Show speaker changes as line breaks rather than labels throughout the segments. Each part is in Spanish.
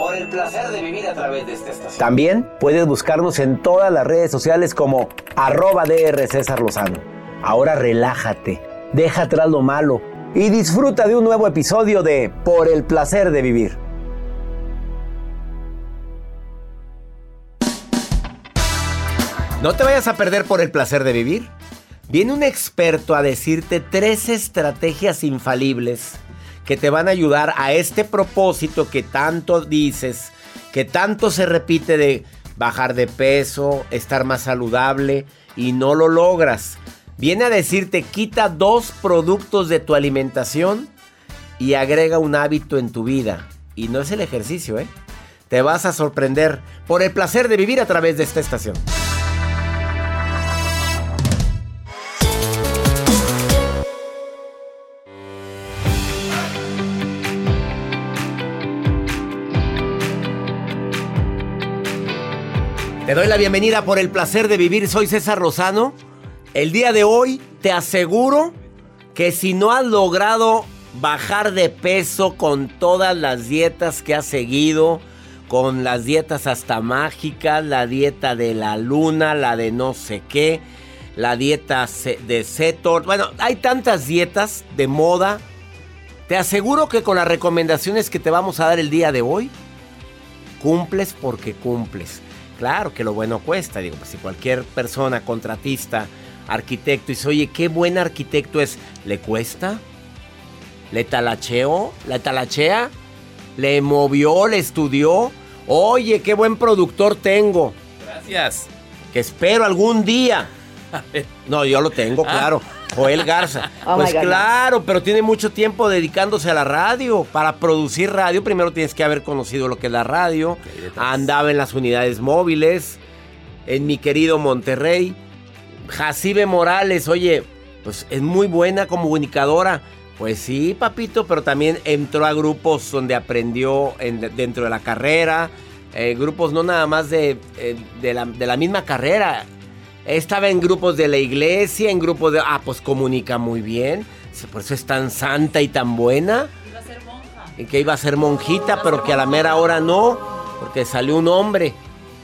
Por el placer de vivir a través de esta estación. También puedes buscarnos en todas las redes sociales como arroba DR César Lozano. Ahora relájate, deja atrás lo malo y disfruta de un nuevo episodio de Por el placer de vivir. No te vayas a perder por el placer de vivir. Viene un experto a decirte tres estrategias infalibles que te van a ayudar a este propósito que tanto dices, que tanto se repite de bajar de peso, estar más saludable y no lo logras. Viene a decirte quita dos productos de tu alimentación y agrega un hábito en tu vida. Y no es el ejercicio, ¿eh? Te vas a sorprender por el placer de vivir a través de esta estación. Te doy la bienvenida por el placer de vivir. Soy César Rosano. El día de hoy te aseguro que si no has logrado bajar de peso con todas las dietas que has seguido, con las dietas hasta mágicas, la dieta de la luna, la de no sé qué, la dieta de Cetor, bueno, hay tantas dietas de moda. Te aseguro que con las recomendaciones que te vamos a dar el día de hoy, cumples porque cumples. Claro que lo bueno cuesta, digo, pues si cualquier persona, contratista, arquitecto, dice, oye, qué buen arquitecto es, ¿le cuesta? ¿Le talacheó? ¿Le talachea? ¿Le movió? ¿Le estudió? Oye, qué buen productor tengo.
Gracias.
Que espero algún día. No, yo lo tengo, claro. Joel Garza.
Oh
pues claro, pero tiene mucho tiempo dedicándose a la radio. Para producir radio, primero tienes que haber conocido lo que es la radio. Andaba en las unidades móviles, en mi querido Monterrey. Jacibe Morales, oye, pues es muy buena comunicadora. Pues sí, papito, pero también entró a grupos donde aprendió en- dentro de la carrera. eh, grupos no nada más de, eh, de la, de la misma carrera. Estaba en grupos de la iglesia, en grupos de... Ah, pues comunica muy bien. Por eso es tan santa y tan buena.
Iba a ser monja.
Y que iba a ser monjita, pero que a la mera hora no. Porque salió un hombre.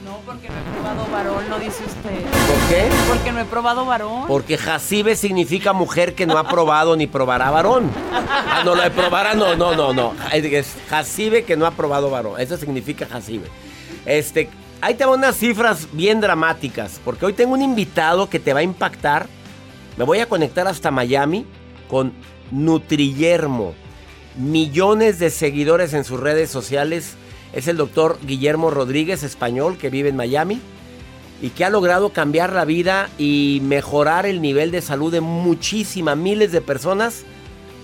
No, porque no he probado varón, lo dice usted.
¿Por qué?
Porque no he probado varón.
Porque Jacibe significa mujer que no ha probado ni probará varón. Ah, no, lo probará, no, no, no, no. Es Jacibe que no ha probado varón. Eso significa Jacibe. Este, ahí te van unas cifras bien dramáticas. Porque hoy tengo un invitado que te va a impactar. Me voy a conectar hasta Miami con Nutrillermo. Millones de seguidores en sus redes sociales. Es el doctor Guillermo Rodríguez, español, que vive en Miami. y que ha logrado cambiar la vida y mejorar el nivel de salud de muchísimas, miles de personas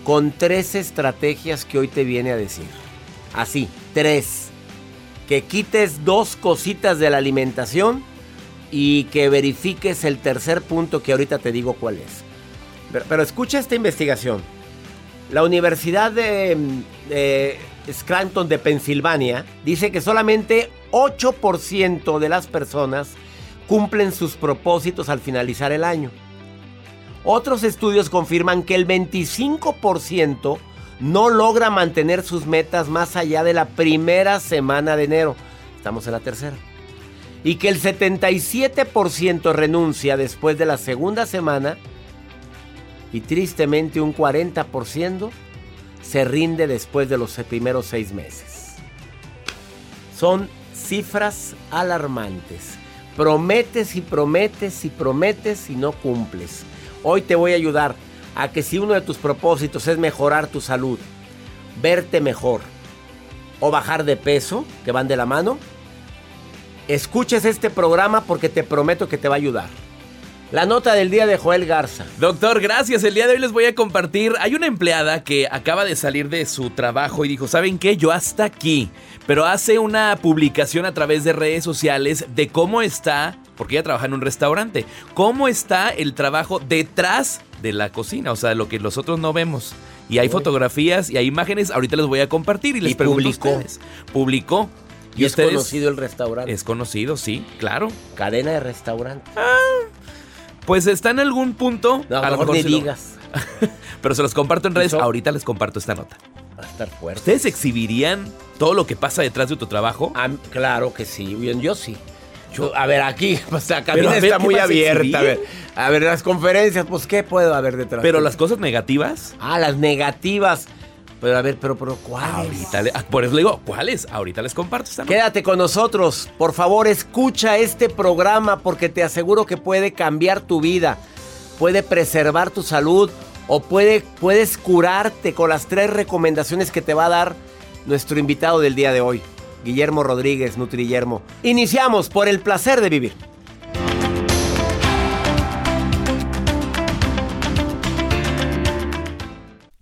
con tres estrategias que hoy te viene a decir. Así, tres. Que quites dos cositas de la alimentación y que verifiques el tercer punto que ahorita te digo cuál es. Pero, escucha esta investigación. La Universidad de, de Scranton de Pensilvania dice que solamente 8% de las personas cumplen sus propósitos al finalizar el año. Otros estudios confirman que el 25% no logra mantener sus metas más allá de la primera semana de enero. Estamos en la tercera. Y que el 77% renuncia después de la segunda semana y tristemente un 40% se rinde después de los primeros seis meses. Son cifras alarmantes. Prometes y prometes y prometes y no cumples. Hoy te voy a ayudar a que si uno de tus propósitos es mejorar tu salud, verte mejor o bajar de peso, que van de la mano, escuches este programa porque te prometo que te va a ayudar. La nota del día de Joel Garza.
Doctor, gracias. El día de hoy les voy a compartir. Hay una empleada que acaba de salir de su trabajo y dijo, ¿saben qué? Yo hasta aquí. Pero hace una publicación a través de redes sociales de cómo está, porque ella trabaja en un restaurante, cómo está el trabajo detrás de la cocina, o sea, lo que nosotros no vemos. Y hay fotografías y hay imágenes, ahorita les voy a compartir y les
Y
pregunto
publicó.
a ustedes. Publicó.
Y es conocido el restaurante.
Es conocido, sí, claro.
Cadena de restaurante.
Pues está en algún punto.
No,
a lo
mejor
lo-
digas.
Pero se los comparto en redes. Ahorita les comparto esta nota.
Va a estar fuerte.
¿Ustedes exhibirían todo lo que pasa detrás de tu trabajo?
Ah, claro que sí, bien, yo sí. Yo, a ver, aquí, pues la
Pero,
cabina
a ver,
está
¿qué
muy abierta. A ver, a ver, las conferencias, pues, ¿qué puedo haber detrás?
Pero las cosas negativas.
Ah, las negativas. Pero a ver, pero, pero, ¿cuáles?
Ahorita le- ah, por eso le digo, ¿cuáles? Ahorita les comparto esta.
Quédate con nosotros, por favor, escucha este programa porque te aseguro que puede cambiar tu vida, puede preservar tu salud o puede, puedes curarte con las tres recomendaciones que te va a dar nuestro invitado del día de hoy, Guillermo Rodríguez, Nutriyermo. Iniciamos por el placer de vivir.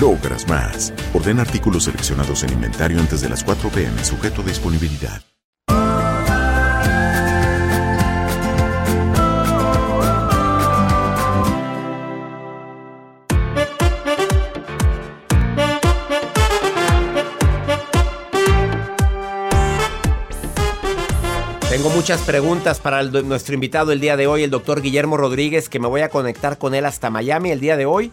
logras más. Orden artículos seleccionados en inventario antes de las 4 pm, sujeto a disponibilidad.
Tengo muchas preguntas para nuestro invitado el día de hoy, el doctor Guillermo Rodríguez, que me voy a conectar con él hasta Miami el día de hoy.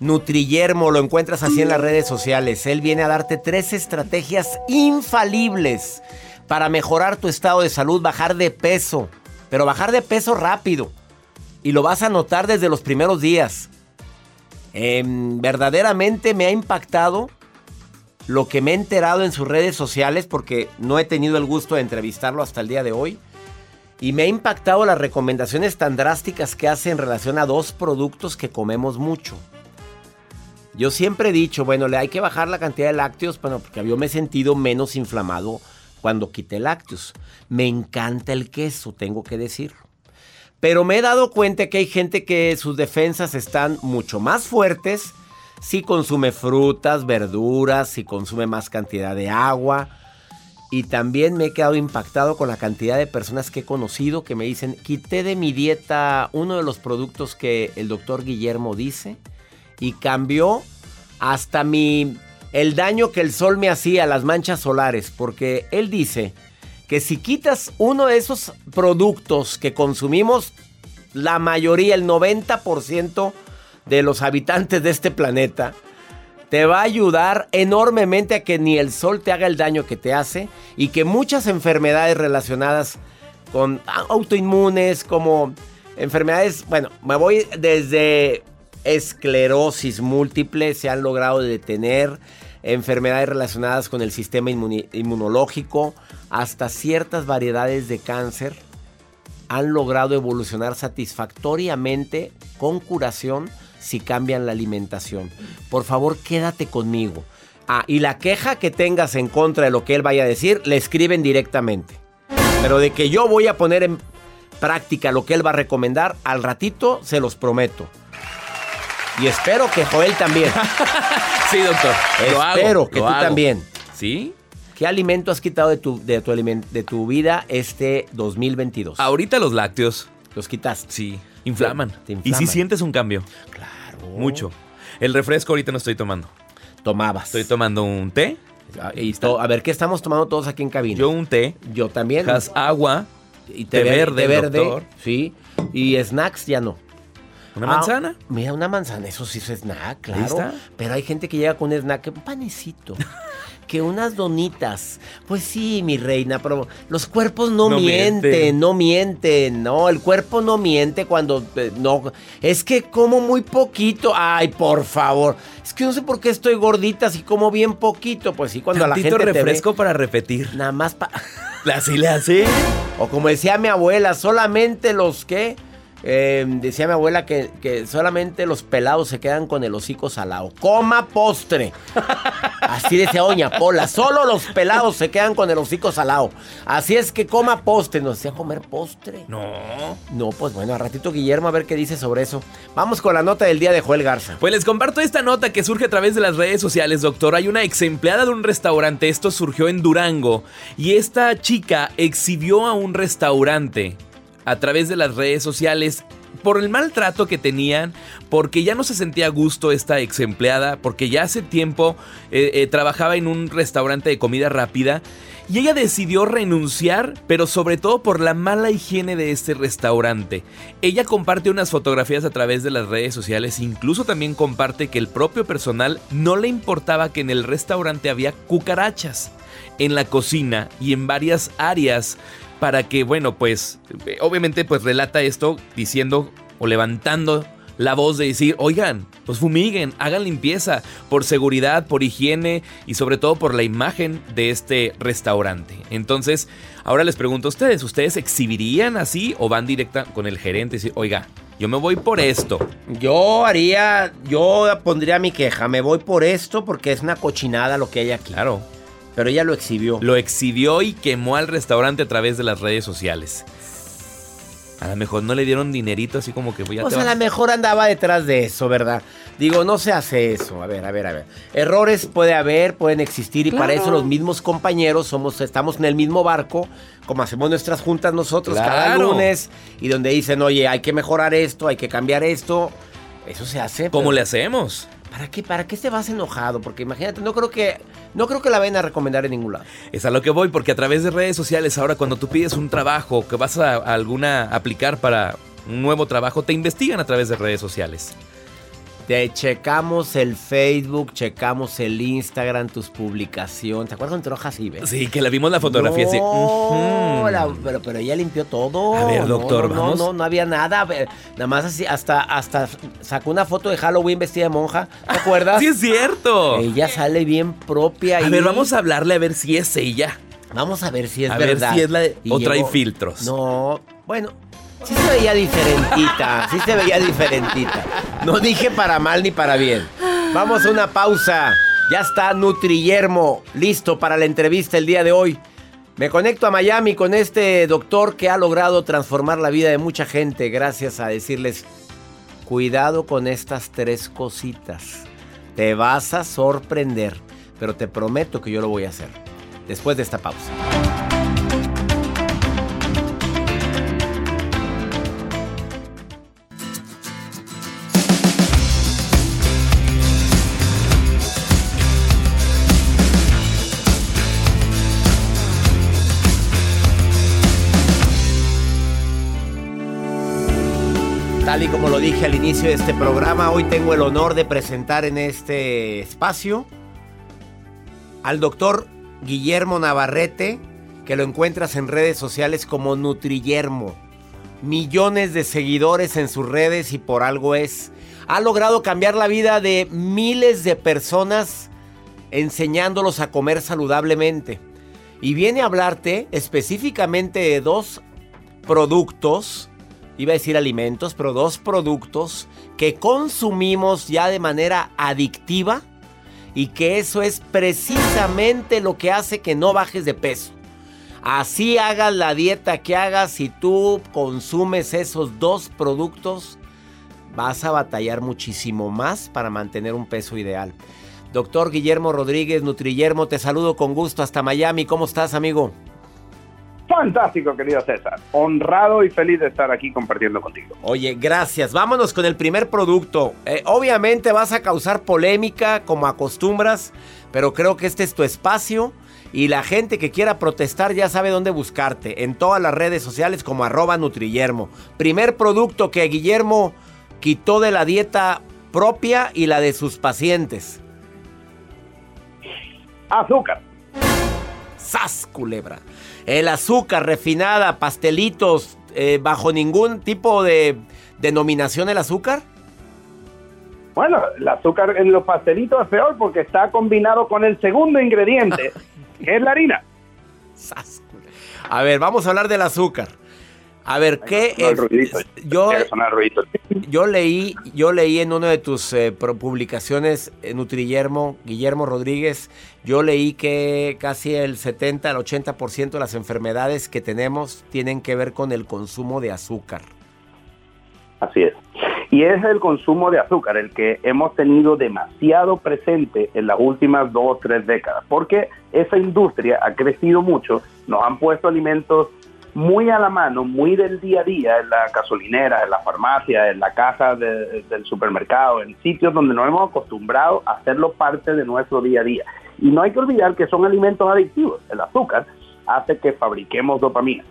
Nutriyermo, lo encuentras así en las redes sociales. Él viene a darte tres estrategias infalibles para mejorar tu estado de salud, bajar de peso, pero bajar de peso rápido. Y lo vas a notar desde los primeros días. Em, verdaderamente me ha impactado lo que me he enterado en sus redes sociales, porque no he tenido el gusto de entrevistarlo hasta el día de hoy, y me ha impactado las recomendaciones tan drásticas que hace en relación a dos productos que comemos mucho. Yo siempre he dicho, bueno, le hay que bajar la cantidad de lácteos, bueno, porque yo me he sentido menos inflamado cuando quité lácteos. Me encanta el queso, tengo que decirlo. Pero me he dado cuenta que hay gente que sus defensas están mucho más fuertes si consume frutas, verduras, si consume más cantidad de agua. Y también me he quedado impactado con la cantidad de personas que he conocido que me dicen, quité de mi dieta uno de los productos que el doctor Guillermo dice y cambió hasta mi el daño que el sol me hacía, las manchas solares, porque él dice que si quitas uno de esos productos que consumimos, la mayoría, el 90% de los habitantes de este planeta, te va a ayudar enormemente a que ni el sol te haga el daño que te hace y que muchas enfermedades relacionadas con autoinmunes, como enfermedades, bueno, me voy desde esclerosis múltiple, se han logrado detener, enfermedades relacionadas con el sistema inmunológico, hasta ciertas variedades de cáncer han logrado evolucionar satisfactoriamente con curación si cambian la alimentación. Por favor, quédate conmigo. Ah, y la queja que tengas en contra de lo que él vaya a decir, le escriben directamente. Pero de que yo voy a poner en práctica lo que él va a recomendar, al ratito se los prometo. Y espero que Joel también.
sí, doctor.
espero que tú también.
¿Sí?
¿Qué alimento has quitado de tu, de, tu de tu vida este 2022?
Ahorita los lácteos.
¿Los quitaste?
Sí. Inflaman. Y si sientes un cambio.
Claro.
Mucho. El refresco ahorita no estoy tomando.
Tomabas.
Estoy tomando un té.
Ah, a ver, ¿qué estamos tomando todos aquí en cabina?
Yo un té.
Yo también.
Has agua. Y té, verde, verde.
Sí. Y snacks ya no.
¿Una manzana?
Ah, mira, una manzana, eso sí es snack, claro. Pero hay gente que llega con un snack, un panecito. que unas donitas. Pues sí, mi reina, pero los cuerpos no, mienten, no mienten, no, el cuerpo no miente cuando eh, no. Es que como muy poquito. Ay, por favor. Es que no sé por qué estoy gordita si como bien poquito. Pues sí, cuando la gente
refresco para repetir.
Nada más para.
Así le hace.
O como decía mi abuela, solamente los que eh, decía mi abuela que, solamente los pelados se quedan con el hocico salado. Coma postre. Así decía Doña Pola. Solo los pelados se quedan con el hocico salado. Así es que coma postre. ¿Nos decía comer postre?
No.
No, pues bueno, a ratito Guillermo a ver qué dice sobre eso. Vamos con la nota del día de Joel Garza.
Pues les comparto esta nota que surge a través de las redes sociales, doctor. Hay una ex empleada de un restaurante. Esto surgió en Durango. Y esta chica exhibió a un restaurante a través de las redes sociales por el maltrato que tenían, porque ya no se sentía a gusto esta ex empleada, porque ya hace tiempo eh, eh, trabajaba en un restaurante de comida rápida y ella decidió renunciar, pero sobre todo por la mala higiene de este restaurante. Ella comparte unas fotografías a través de las redes sociales, incluso también comparte que el propio personal no le importaba que en el restaurante había cucarachas en la cocina y en varias áreas para que, bueno, pues, eh, obviamente, pues relata esto diciendo o levantando la voz de decir, oigan, pues fumiguen, hagan limpieza, por seguridad, por higiene y sobre todo por la imagen de este restaurante. Entonces, ahora les pregunto a ustedes, ¿ustedes exhibirían así o van directa con el gerente y decir, oiga, yo me voy por esto?
Yo haría, yo pondría mi queja, me voy por esto porque es una cochinada lo que hay aquí.
Claro.
Pero ella lo exhibió.
Lo exhibió y quemó al restaurante a través de las redes sociales. A lo mejor no le dieron dinerito así como que voy a...
Pues a lo mejor andaba detrás de eso, ¿verdad? Digo, no se hace eso. A ver, a ver, a ver. Errores puede haber, pueden existir y para eso los mismos compañeros somos, estamos en el mismo barco, como hacemos nuestras juntas nosotros cada lunes y donde dicen, oye, hay que mejorar esto, hay que cambiar esto. Eso se hace.
¿Cómo le hacemos?
¿Para qué? ¿Para qué te vas enojado? Porque imagínate, no creo que no creo que la vayan a recomendar en ningún lado.
Es a lo que voy, porque a través de redes sociales, ahora cuando tú pides un trabajo que vas a alguna aplicar para un nuevo trabajo, te investigan a través de redes sociales.
Te checamos el Facebook, checamos el Instagram, tus publicaciones. ¿Te acuerdas cuando así, ves?
Sí, que le vimos la fotografía así.
pero, pero ella limpió todo.
A ver, doctor,
no,
vamos.
No, no, no había nada. Nada más así, hasta, hasta sacó una foto de Halloween vestida de monja. ¿Te acuerdas?
sí, es cierto.
Ella sale bien propia.
A ver, vamos a hablarle a ver si es ella.
Vamos a ver si es
a
verdad.
A ver si es la de... O trae filtros.
No, bueno, Sí se veía diferentita, sí se veía diferentita. No dije para mal ni para bien. Vamos a una pausa. Ya está Nutrillermo listo para la entrevista el día de hoy. Me conecto a Miami con este doctor que ha logrado transformar la vida de mucha gente gracias a decirles, cuidado con estas tres cositas. Te vas a sorprender, pero te prometo que yo lo voy a hacer. Después de esta pausa. Y como lo dije al inicio de este programa, hoy tengo el honor de presentar en este espacio al doctor Guillermo Navarrete, que lo encuentras en redes sociales como Nutrillermo. Millones de seguidores en sus redes y por algo es. Ha logrado cambiar la vida de miles de personas enseñándolos a comer saludablemente. Y viene a hablarte específicamente de dos productos iba a decir alimentos, pero dos productos que consumimos ya de manera adictiva y que eso es precisamente lo que hace que no bajes de peso. Así hagas la dieta que hagas, si tú consumes esos dos productos, vas a batallar muchísimo más para mantener un peso ideal. Doctor Guillermo Rodríguez, Nutrillermo, te saludo con gusto hasta Miami. ¿Cómo estás, amigo?
Fantástico, querido César. Honrado y feliz de estar aquí compartiendo contigo.
Oye, gracias. Vámonos con el primer producto. Eh, obviamente vas a causar polémica como acostumbras, pero creo que este es tu espacio y la gente que quiera protestar ya sabe dónde buscarte. En todas las redes sociales como arroba Nutrillermo. Primer producto que Guillermo quitó de la dieta propia y la de sus pacientes.
Azúcar.
¡Sas, culebra! El azúcar refinada, pastelitos, eh, bajo ningún tipo de denominación el azúcar.
Bueno, el azúcar en los pastelitos es peor porque está combinado con el segundo ingrediente, que es la harina.
A ver, vamos a hablar del azúcar. A ver, ¿qué
Sonó el ruidito.
yo, yo leí, yo leí en una de tus eh, publicaciones, eh, Nutrillermo, Guillermo Rodríguez, yo leí que casi el 70 al 80% de las enfermedades que tenemos tienen que ver con el consumo de azúcar.
Así es. Y es el consumo de azúcar el que hemos tenido demasiado presente en las últimas dos o tres décadas, porque esa industria ha crecido mucho, nos han puesto alimentos muy a la mano, muy del día a día, en la gasolinera, en la farmacia, en la casa de- del supermercado, en sitios donde nos hemos acostumbrado a hacerlo parte de nuestro día a día. Y no hay que olvidar que son alimentos adictivos. El azúcar hace que fabriquemos dopamina.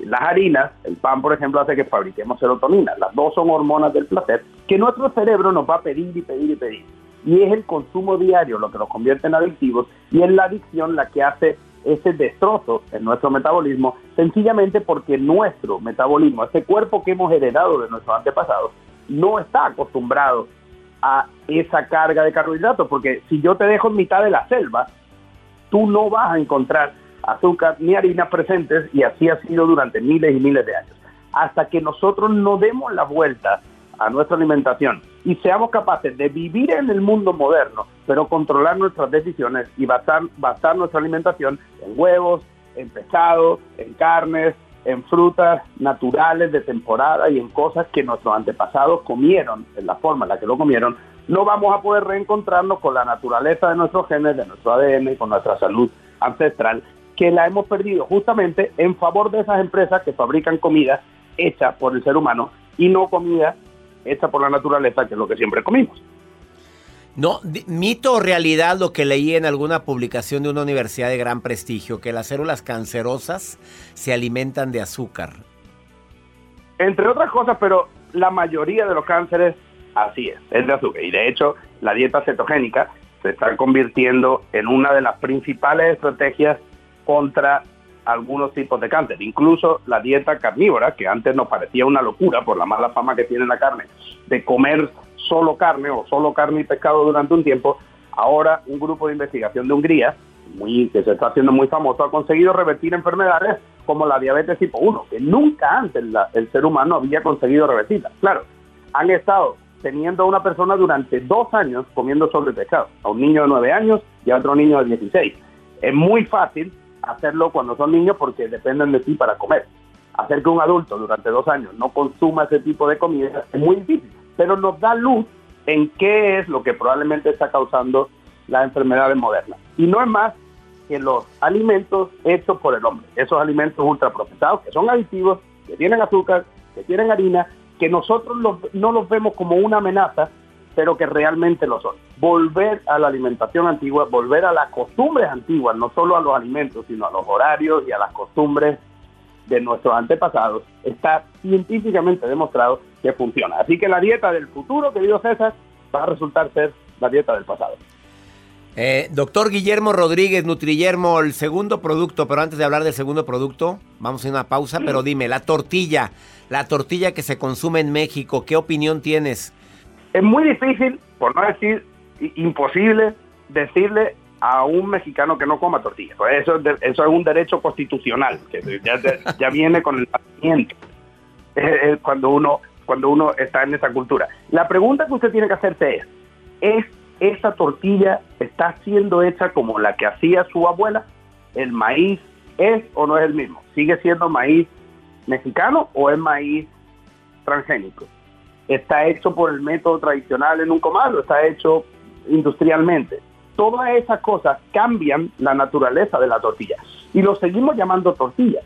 Las harinas, el pan, por ejemplo, hace que fabriquemos serotonina. Las dos son hormonas del placer que nuestro cerebro nos va a pedir y pedir y pedir. Y es el consumo diario lo que nos convierte en adictivos y es la adicción la que hace ese destrozo en nuestro metabolismo, sencillamente porque nuestro metabolismo, ese cuerpo que hemos heredado de nuestros antepasados, no está acostumbrado a esa carga de carbohidratos, porque si yo te dejo en mitad de la selva, tú no vas a encontrar azúcar ni harina presentes y así ha sido durante miles y miles de años. Hasta que nosotros no demos la vuelta a nuestra alimentación y seamos capaces de vivir en el mundo moderno, pero controlar nuestras decisiones y basar, basar nuestra alimentación en huevos, en pescado, en carnes, en frutas naturales de temporada y en cosas que nuestros antepasados comieron, en la forma en la que lo comieron, no vamos a poder reencontrarnos con la naturaleza de nuestros genes, de nuestro ADN con nuestra salud ancestral, que la hemos perdido justamente en favor de esas empresas que fabrican comida hecha por el ser humano y no comida hecha por la naturaleza, que es lo que siempre comimos.
No, mito o realidad lo que leí en alguna publicación de una universidad de gran prestigio, que las células cancerosas se alimentan de azúcar.
Entre otras cosas, pero la mayoría de los cánceres así es, es de azúcar. Y de hecho, la dieta cetogénica se está convirtiendo en una de las principales estrategias contra algunos tipos de cáncer. Incluso la dieta carnívora, que antes nos parecía una locura por la mala fama que tiene la carne, de comer solo carne o solo carne y pescado durante un tiempo, ahora un grupo de investigación de Hungría, muy, que se está haciendo muy famoso, ha conseguido revertir enfermedades como la diabetes tipo 1, que nunca antes el ser humano había conseguido revertirla. Claro, han estado teniendo a una persona durante dos años comiendo sobrepesado, a un niño de nueve años y a otro niño de 16. Es muy fácil hacerlo cuando son niños porque dependen de ti para comer. Hacer que un adulto durante dos años no consuma ese tipo de comida es muy difícil, pero nos da luz en qué es lo que probablemente está causando las enfermedades modernas. Y no es más que los alimentos hechos por el hombre, esos alimentos ultraprocesados que son aditivos, que tienen azúcar, que tienen harina, que nosotros no los vemos como una amenaza, pero que realmente lo son. Volver a la alimentación antigua, volver a las costumbres antiguas, no solo a los alimentos, sino a los horarios y a las costumbres de nuestros antepasados, está científicamente demostrado que funciona. Así que la dieta del futuro, querido César, va a resultar ser la dieta del pasado.
Eh, doctor Guillermo Rodríguez, Nutrillermo, el segundo producto, pero antes de hablar del segundo producto, vamos a una pausa, pero dime, la tortilla, la tortilla que se consume en México, ¿qué opinión tienes?
Es muy difícil, por no decir imposible, decirle a un mexicano que no coma tortilla. Pues eso, es un derecho constitucional, que ya, ya viene con el nacimiento, cuando, uno, cuando uno está en esa cultura. La pregunta que usted tiene que hacerse es, ¿es esa tortilla está siendo hecha como la que hacía su abuela, el maíz es o no es el mismo, sigue siendo maíz mexicano o es maíz transgénico. Está hecho por el método tradicional en un comal o está hecho industrialmente. Todas esas cosas cambian la naturaleza de la tortilla y lo seguimos llamando tortilla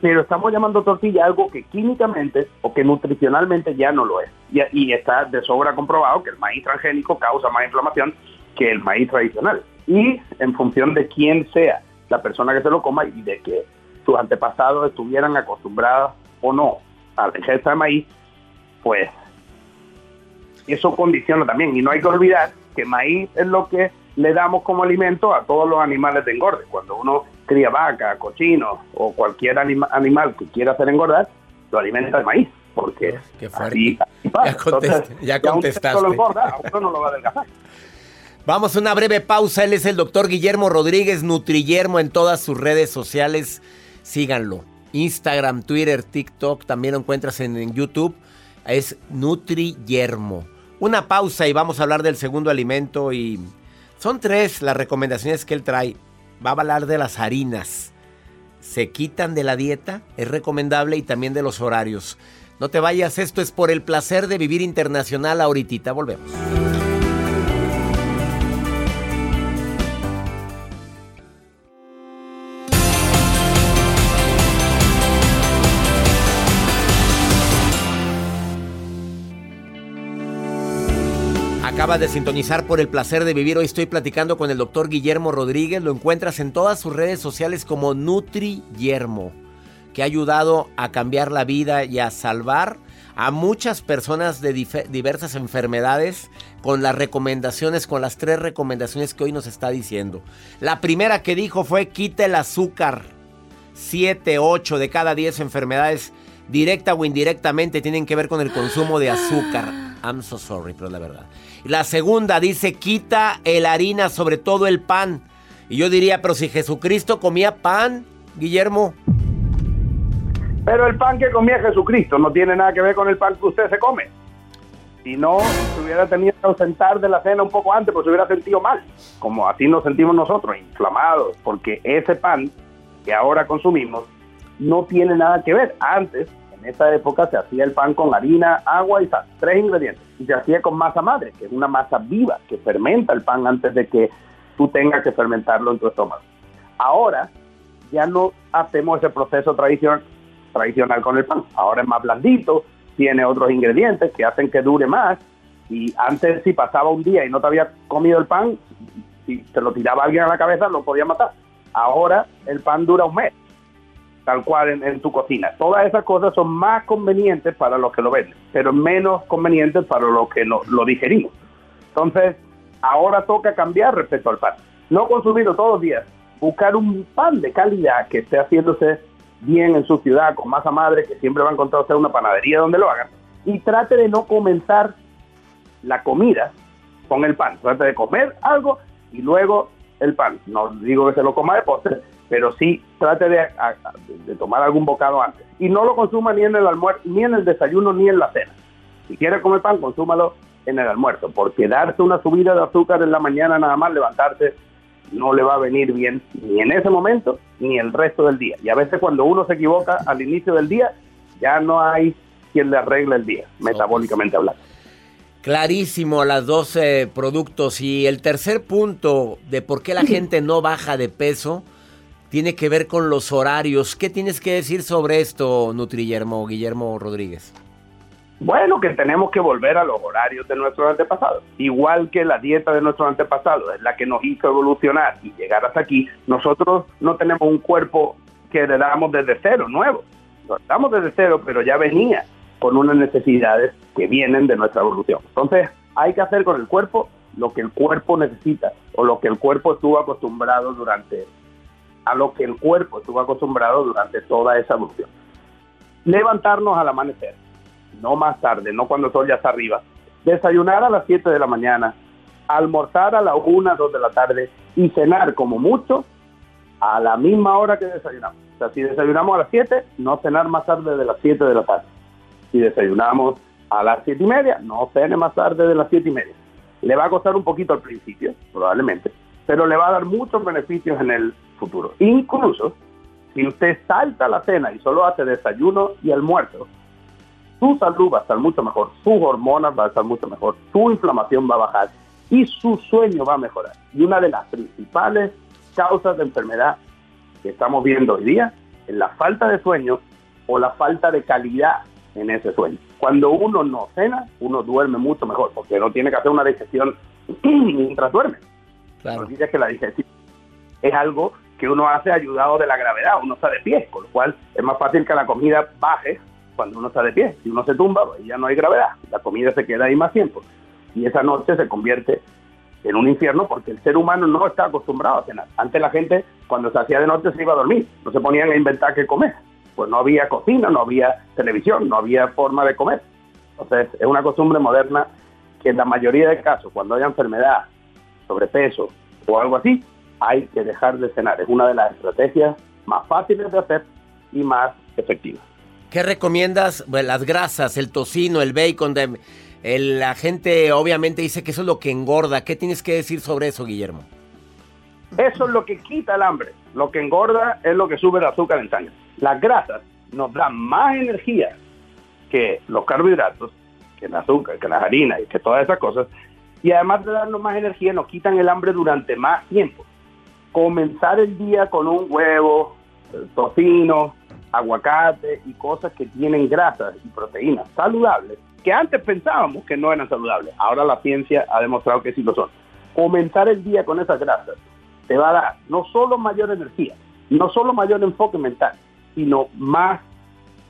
pero estamos llamando tortilla algo que químicamente o que nutricionalmente ya no lo es. Y, está de sobra comprobado que el maíz transgénico causa más inflamación que el maíz tradicional. Y en función de quién sea la persona que se lo coma y de que sus antepasados estuvieran acostumbrados o no a la ingesta de maíz, pues eso condiciona también. Y no hay que olvidar que maíz es lo que le damos como alimento a todos los animales de engorde. Cuando uno cría vaca, cochino o cualquier animal que quiera hacer engordar, lo alimenta de maíz. Porque
Qué así, ya, contestaste. Vamos a una breve pausa. Él es el doctor Guillermo Rodríguez, Nutriyermo en todas sus redes sociales. Síganlo. Instagram, Twitter, TikTok, también lo encuentras en, en YouTube. Es Nutriyermo. Una pausa y vamos a hablar del segundo alimento y son tres las recomendaciones que él trae va a hablar de las harinas. Se quitan de la dieta, es recomendable y también de los horarios. No te vayas, esto es por el placer de vivir internacional. Ahorita volvemos. Acaba de sintonizar por el placer de vivir. Hoy estoy platicando con el doctor Guillermo Rodríguez. Lo encuentras en todas sus redes sociales como Nutri Guillermo, que ha ayudado a cambiar la vida y a salvar a muchas personas de diversas enfermedades con las recomendaciones, con las tres recomendaciones que hoy nos está diciendo. La primera que dijo fue quita el azúcar. 7, 8 de cada 10 enfermedades, directa o indirectamente, tienen que ver con el consumo de azúcar. I'm so sorry, pero es la verdad. La segunda dice, quita el harina, sobre todo el pan. Y yo diría, pero si Jesucristo comía pan, Guillermo.
Pero el pan que comía Jesucristo no tiene nada que ver con el pan que usted se come. Si no, se hubiera tenido que ausentar de la cena un poco antes, pues se hubiera sentido mal. Como así nos sentimos nosotros, inflamados, porque ese pan que ahora consumimos no tiene nada que ver. Antes en esa época se hacía el pan con harina, agua y sal, tres ingredientes. Y se hacía con masa madre, que es una masa viva que fermenta el pan antes de que tú tengas que fermentarlo en tu estómago. Ahora ya no hacemos ese proceso tradicional, tradicional con el pan. Ahora es más blandito, tiene otros ingredientes que hacen que dure más. Y antes si pasaba un día y no te había comido el pan, si te lo tiraba alguien a la cabeza, lo podía matar. Ahora el pan dura un mes tal cual en, tu cocina. Todas esas cosas son más convenientes para los que lo venden, pero menos convenientes para los que lo, digerimos. Entonces, ahora toca cambiar respecto al pan. No consumirlo todos los días, buscar un pan de calidad que esté haciéndose bien en su ciudad, con masa madre, que siempre va a encontrar usted una panadería donde lo hagan, y trate de no comenzar la comida con el pan. Trate de comer algo y luego el pan. No digo que se lo coma de postre, pero sí trate de, tomar algún bocado antes. Y no lo consuma ni en el almuerzo, ni en el desayuno, ni en la cena. Si quiere comer pan, consúmalo en el almuerzo, porque darse una subida de azúcar en la mañana nada más levantarse no le va a venir bien ni en ese momento ni el resto del día. Y a veces cuando uno se equivoca al inicio del día, ya no hay quien le arregle el día, metabólicamente hablando.
Clarísimo las 12 productos. Y el tercer punto de por qué la gente no baja de peso tiene que ver con los horarios. ¿Qué tienes que decir sobre esto, Nutrillermo Guillermo Rodríguez?
Bueno, que tenemos que volver a los horarios de nuestros antepasados. Igual que la dieta de nuestros antepasados es la que nos hizo evolucionar y llegar hasta aquí, nosotros no tenemos un cuerpo que heredamos desde cero, nuevo. Lo damos desde cero, pero ya venía con unas necesidades que vienen de nuestra evolución. Entonces, hay que hacer con el cuerpo lo que el cuerpo necesita o lo que el cuerpo estuvo acostumbrado durante a lo que el cuerpo estuvo acostumbrado durante toda esa evolución. Levantarnos al amanecer no más tarde, no cuando el sol ya está arriba. Desayunar a las 7 de la mañana, almorzar a las 1, 2 de la tarde y cenar como mucho a la misma hora que desayunamos. O sea, si desayunamos a las 7, no cenar más tarde de las 7 de la tarde. Si desayunamos a las 7 y media, no cene más tarde de las 7 y media. Le va a costar un poquito al principio, probablemente, pero le va a dar muchos beneficios en el futuro. Incluso si usted salta la cena y solo hace desayuno y almuerzo, su salud va a estar mucho mejor, sus hormonas va a estar mucho mejor, su inflamación va a bajar y su sueño va a mejorar. Y una de las principales causas de enfermedad que estamos viendo hoy día es la falta de sueño o la falta de calidad en ese sueño. Cuando uno no cena, uno duerme mucho mejor, porque no tiene que hacer una digestión mientras duerme. Claro. Que la digestión es algo que uno hace ayudado de la gravedad, uno está de pie, con lo cual es más fácil que la comida baje cuando uno está de pie. Si uno se tumba, pues ya no hay gravedad. La comida se queda ahí más tiempo. Y esa noche se convierte en un infierno porque el ser humano no está acostumbrado a cenar. Antes la gente, cuando se hacía de noche, se iba a dormir. No se ponían a inventar qué comer. Pues no había cocina, no había televisión, no había forma de comer. Entonces, es una costumbre moderna que en la mayoría de casos, cuando haya enfermedad, sobrepeso o algo así, hay que dejar de cenar. Es una de las estrategias más fáciles de hacer y más efectivas.
¿Qué recomiendas? las grasas, el tocino, el bacon. De, la gente obviamente dice que eso es lo que engorda. ¿Qué tienes que decir sobre eso, Guillermo?
Eso es lo que quita el hambre. Lo que engorda es lo que sube el azúcar en sangre. Las grasas nos dan más energía que los carbohidratos, que el azúcar, que las harinas y que todas esas cosas. Y además de darnos más energía, nos quitan el hambre durante más tiempo. Comenzar el día con un huevo, tocino, aguacate y cosas que tienen grasas y proteínas saludables, que antes pensábamos que no eran saludables. Ahora la ciencia ha demostrado que sí lo son. Comenzar el día con esas grasas te va a dar no solo mayor energía, no solo mayor enfoque mental, sino más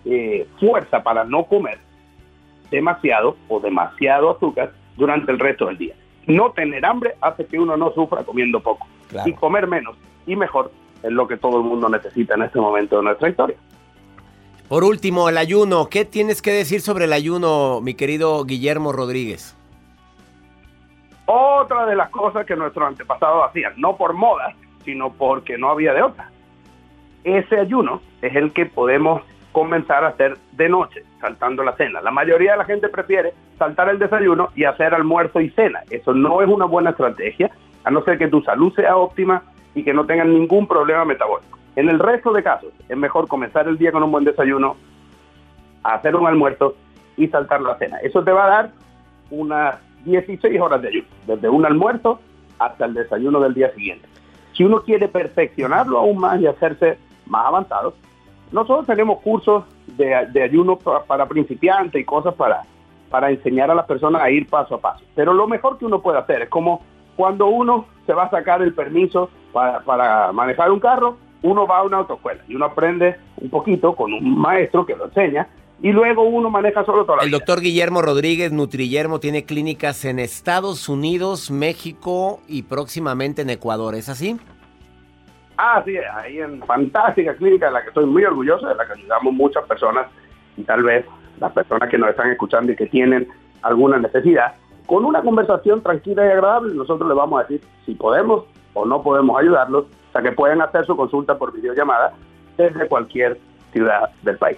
eh, fuerza para no comer demasiado o demasiado azúcar durante el resto del día. No tener hambre hace que uno no sufra comiendo poco. Y comer menos y mejor es lo que todo el mundo necesita en este momento de nuestra historia.
Por último, el ayuno. ¿Qué tienes que decir sobre el ayuno, mi querido Guillermo Rodríguez?
Otra de las cosas que nuestros antepasados hacían, no por moda, sino porque no había de otra. Ese ayuno es el que podemos comenzar a hacer de noche, saltando la cena. La mayoría de la gente prefiere saltar el desayuno y hacer almuerzo y cena. Eso no es una buena estrategia, a no ser que tu salud sea óptima y que no tengan ningún problema metabólico. En el resto de casos, es mejor comenzar el día con un buen desayuno, hacer un almuerzo y saltar la cena. Eso te va a dar unas 16 horas de ayuno, desde un almuerzo hasta el desayuno del día siguiente. Si uno quiere perfeccionarlo aún más y hacerse más avanzado, nosotros tenemos cursos de, ayuno para, principiantes y cosas para, para enseñar a las personas a ir paso a paso. Pero lo mejor que uno puede hacer es como cuando uno se va a sacar el permiso para, para manejar un carro, uno va a una autoescuela y uno aprende un poquito con un maestro que lo enseña y luego uno maneja solo toda la
El doctor Guillermo Rodríguez Nutrillermo tiene clínicas en Estados Unidos, México y próximamente en Ecuador, ¿es así?
Ah, sí, ahí en fantástica clínica de la que estoy muy orgulloso, de la que ayudamos muchas personas y tal vez las personas que nos están escuchando y que tienen alguna necesidad, con una conversación tranquila y agradable, nosotros les vamos a decir si podemos o no podemos ayudarlos o que pueden hacer su consulta por videollamada desde cualquier ciudad del país.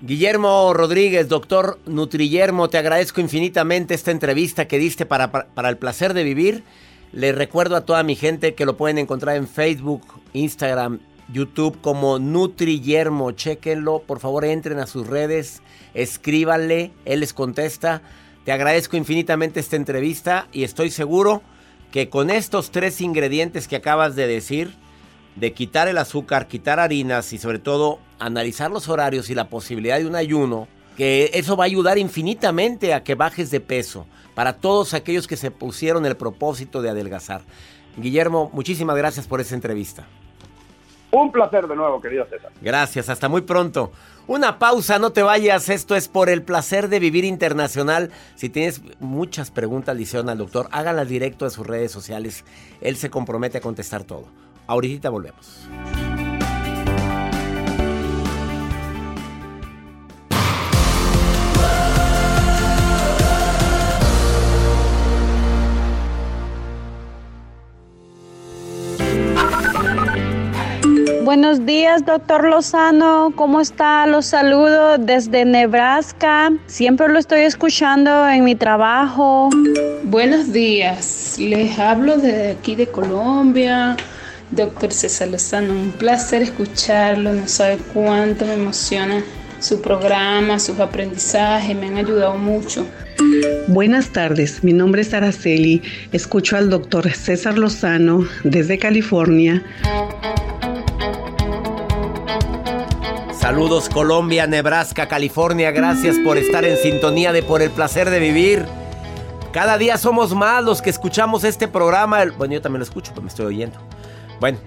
Guillermo Rodríguez, doctor Nutrillermo, te agradezco infinitamente esta entrevista que diste para, para el placer de vivir. Les recuerdo a toda mi gente que lo pueden encontrar en Facebook, Instagram, YouTube como Nutrillermo. Chequenlo, por favor entren a sus redes, escríbanle, él les contesta. Te agradezco infinitamente esta entrevista y estoy seguro que con estos tres ingredientes que acabas de decir, de quitar el azúcar, quitar harinas y sobre todo analizar los horarios y la posibilidad de un ayuno, que eso va a ayudar infinitamente a que bajes de peso para todos aquellos que se pusieron el propósito de adelgazar. Guillermo, muchísimas gracias por esa entrevista.
Un placer de nuevo, querido César.
Gracias, hasta muy pronto. Una pausa, no te vayas. Esto es por el placer de vivir internacional. Si tienes muchas preguntas, le al doctor, hágalas directo a sus redes sociales. Él se compromete a contestar todo. Ahorita volvemos.
Buenos días, doctor Lozano. ¿Cómo está? Los saludo desde Nebraska. Siempre lo estoy escuchando en mi trabajo.
Buenos días. Les hablo de aquí de Colombia. Doctor César Lozano, un placer escucharlo. No sabe cuánto me emociona su programa, sus aprendizajes. Me han ayudado mucho.
Buenas tardes, mi nombre es Araceli. Escucho al doctor César Lozano desde California.
Saludos Colombia, Nebraska, California. Gracias por estar en sintonía de Por el Placer de Vivir. Cada día somos más los que escuchamos este programa. Bueno, yo también lo escucho, pues me estoy oyendo. Bueno,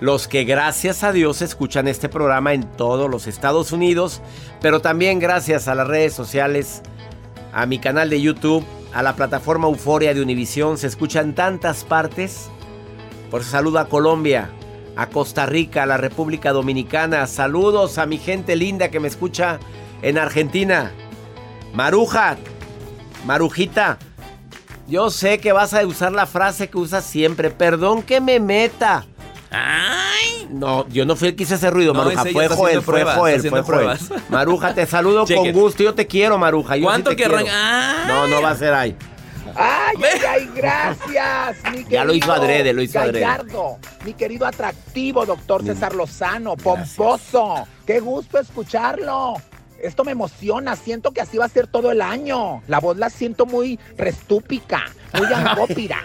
los que gracias a Dios escuchan este programa en todos los Estados Unidos, pero también gracias a las redes sociales, a mi canal de YouTube, a la plataforma Euforia de Univisión, se escuchan tantas partes. Por eso saludo a Colombia, a Costa Rica, a la República Dominicana. Saludos a mi gente linda que me escucha en Argentina. Maruja, Marujita, yo sé que vas a usar la frase que usas siempre. Perdón que me meta.
¡Ay!
No, yo no fui el que hice ese ruido,
No,
Maruja. Fue Joel, fue
pruebas,
Joel, fue Joel. Maruja, te saludo con gusto. Yo te quiero, Maruja. Yo sí
¿Cuánto
te
que
quiero.
arran- ¡Ay!
No, no va a ser ahí.
Ay, ay, ay, gracias, mi querido
Ya lo hizo adrede, lo hizo adrede.
Gallardo, mi querido atractivo doctor César Lozano, pomposo. Qué gusto escucharlo. Esto me emociona, siento que así va a ser todo el año. La voz la siento muy restúpica, muy angópira.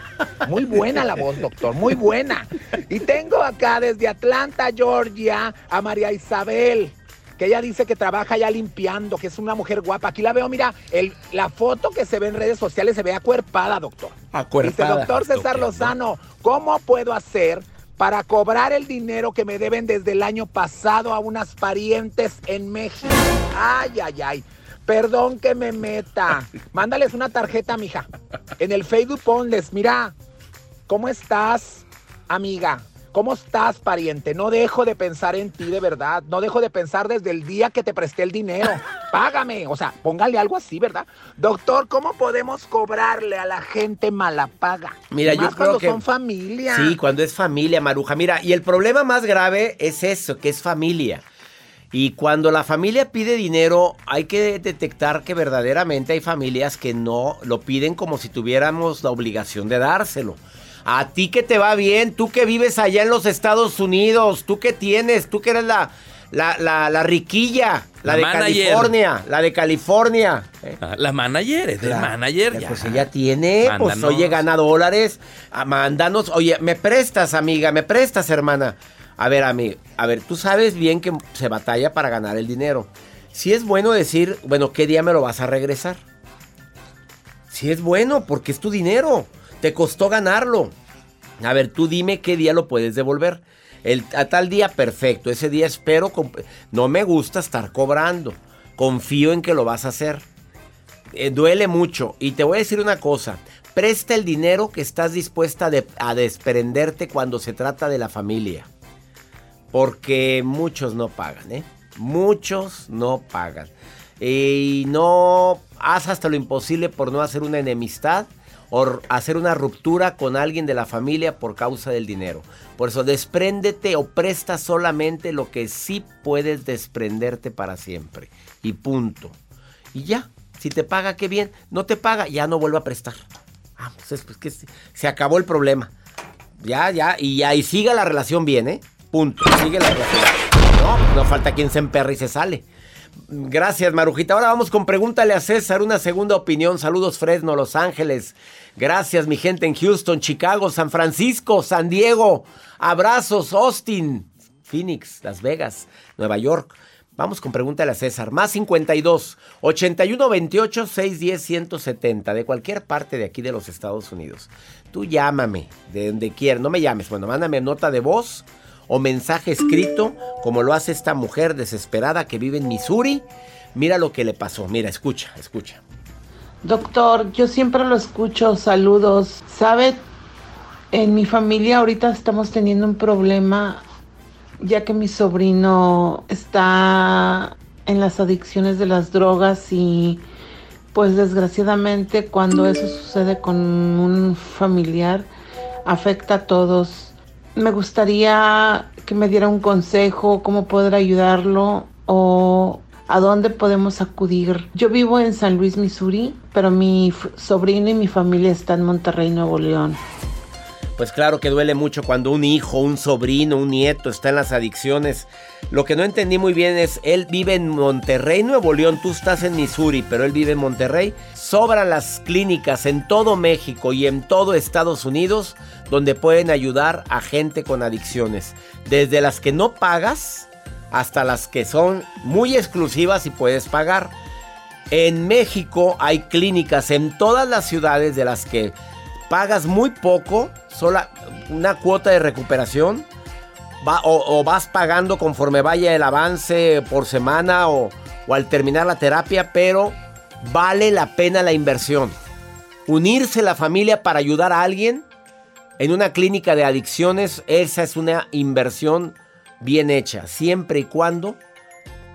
Muy buena la voz, doctor, muy buena. Y tengo acá desde Atlanta, Georgia, a María Isabel que ella dice que trabaja ya limpiando, que es una mujer guapa. Aquí la veo, mira, el, la foto que se ve en redes sociales se ve acuerpada, doctor.
Acuerpada.
Dice, doctor César Lozano, ¿cómo puedo hacer para cobrar el dinero que me deben desde el año pasado a unas parientes en México? Ay, ay, ay. Perdón que me meta. Mándales una tarjeta, mija. En el Facebook ponles, mira, ¿cómo estás, amiga? ¿Cómo estás, pariente? No dejo de pensar en ti, de verdad. No dejo de pensar desde el día que te presté el dinero. Págame. O sea, póngale algo así, ¿verdad? Doctor, ¿cómo podemos cobrarle a la gente mala paga?
Mira, yo
Más
creo
cuando
que
son familia.
Sí, cuando es familia, Maruja. Mira, y el problema más grave es eso, que es familia. Y cuando la familia pide dinero, hay que detectar que verdaderamente hay familias que no lo piden como si tuviéramos la obligación de dárselo. A ti que te va bien, tú que vives allá en los Estados Unidos, tú que tienes, tú que eres la, la, la, la riquilla, la,
La
de
manager.
California, la de California. ¿eh?
Ah, La manager, es del
La-
manager. Ya.
Pues ella tiene, pues oye, gana dólares. Ah, Mándanos, oye, me prestas, amiga, me prestas, hermana. A ver, amigo, a ver, tú sabes bien que se batalla para ganar el dinero. Si es bueno decir, bueno, ¿qué día me lo vas a regresar? Si es bueno, porque es tu dinero. Te costó ganarlo. A ver, tú dime qué día lo puedes devolver. El, a tal día, perfecto. Ese día espero. No me gusta estar cobrando. Confío en que lo vas a hacer. Eh, duele mucho. Y te voy a decir una cosa. Presta el dinero que estás dispuesta a desprenderte cuando se trata de la familia. Porque muchos no pagan, ¿eh? Muchos no pagan. Y no haz hasta lo imposible por no hacer una enemistad o hacer una ruptura con alguien de la familia por causa del dinero. Por eso despréndete o presta solamente lo que sí puedes desprenderte para siempre. Y punto. Y ya, si te paga, qué bien. No te paga, ya no vuelva a prestar. Ah, pues es pues que se- acabó el problema. Ya, ya, y y siga la relación bien, ¿eh? Punto. Sigue la relación. No, no falta quien se emperra y se sale. Gracias, Marujita. Ahora vamos con Pregúntale a César, una segunda opinión. Saludos, Fresno, Los Ángeles. Gracias, mi gente en Houston, Chicago, San Francisco, San Diego. Abrazos, Austin, Phoenix, Las Vegas, Nueva York. Vamos con Pregúntale a César. Más 52 81 28 610 170 de cualquier parte de aquí de los Estados Unidos. Tú llámame de donde quieras. No me llames. Bueno, mándame nota de voz o mensaje escrito como lo hace esta mujer desesperada que vive en Missouri. Mira lo que le pasó. Mira, escucha, escucha.
Doctor, yo siempre lo escucho, saludos. ¿Sabe? En mi familia ahorita estamos teniendo un problema ya que mi sobrino está en las adicciones de las drogas y pues desgraciadamente cuando eso sucede con un familiar afecta a todos. Me gustaría que me diera un consejo, cómo poder ayudarlo o a dónde podemos acudir. Yo vivo en San Luis, Missouri, pero mi sobrino y mi familia están en Monterrey, Nuevo León.
Pues claro que duele mucho cuando un hijo, un sobrino, un nieto está en las adicciones. Lo que no entendí muy bien es, él vive en Monterrey, Nuevo León, tú estás en Missouri, pero él vive en Monterrey. Sobran las clínicas en todo México y en todo Estados Unidos donde pueden ayudar a gente con adicciones. Desde las que no pagas hasta las que son muy exclusivas y puedes pagar. En México hay clínicas en todas las ciudades de las que pagas muy poco, sola una cuota de recuperación, o vas pagando conforme vaya el avance por semana o, o al terminar la terapia, pero vale la pena la inversión. Unirse la familia para ayudar a alguien en una clínica de adicciones, esa es una inversión bien hecha, siempre y cuando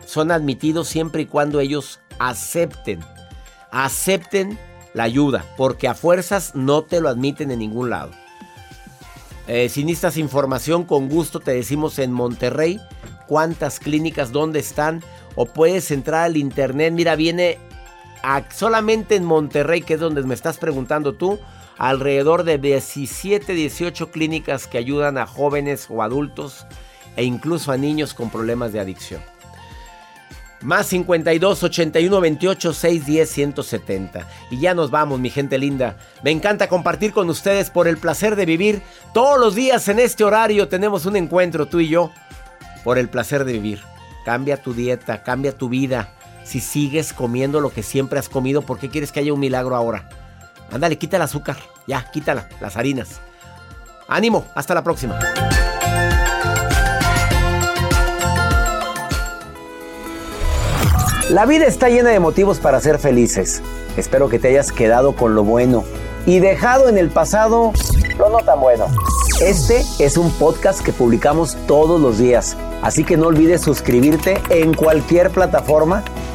son admitidos, siempre y cuando ellos acepten, acepten la ayuda, porque a fuerzas no te lo admiten en ningún lado. Eh, si información, con gusto te decimos en Monterrey cuántas clínicas, dónde están, o puedes entrar al internet. Mira, viene solamente en Monterrey, que es donde me estás preguntando tú, alrededor de 17, 18 clínicas que ayudan a jóvenes o adultos e incluso a niños con problemas de adicción. Más 52 81 28 610 170. Y ya nos vamos, mi gente linda. Me encanta compartir con ustedes por el placer de vivir. Todos los días en este horario tenemos un encuentro tú y yo. Por el placer de vivir. Cambia tu dieta, cambia tu vida. Si sigues comiendo lo que siempre has comido, ¿por qué quieres que haya un milagro ahora? Ándale, quita el azúcar. Ya, quítala, las harinas. Ánimo, hasta la próxima. La vida está llena de motivos para ser felices. Espero que te hayas quedado con lo bueno y dejado en el pasado lo no tan bueno. Este es un podcast que publicamos todos los días, así que no olvides suscribirte en cualquier plataforma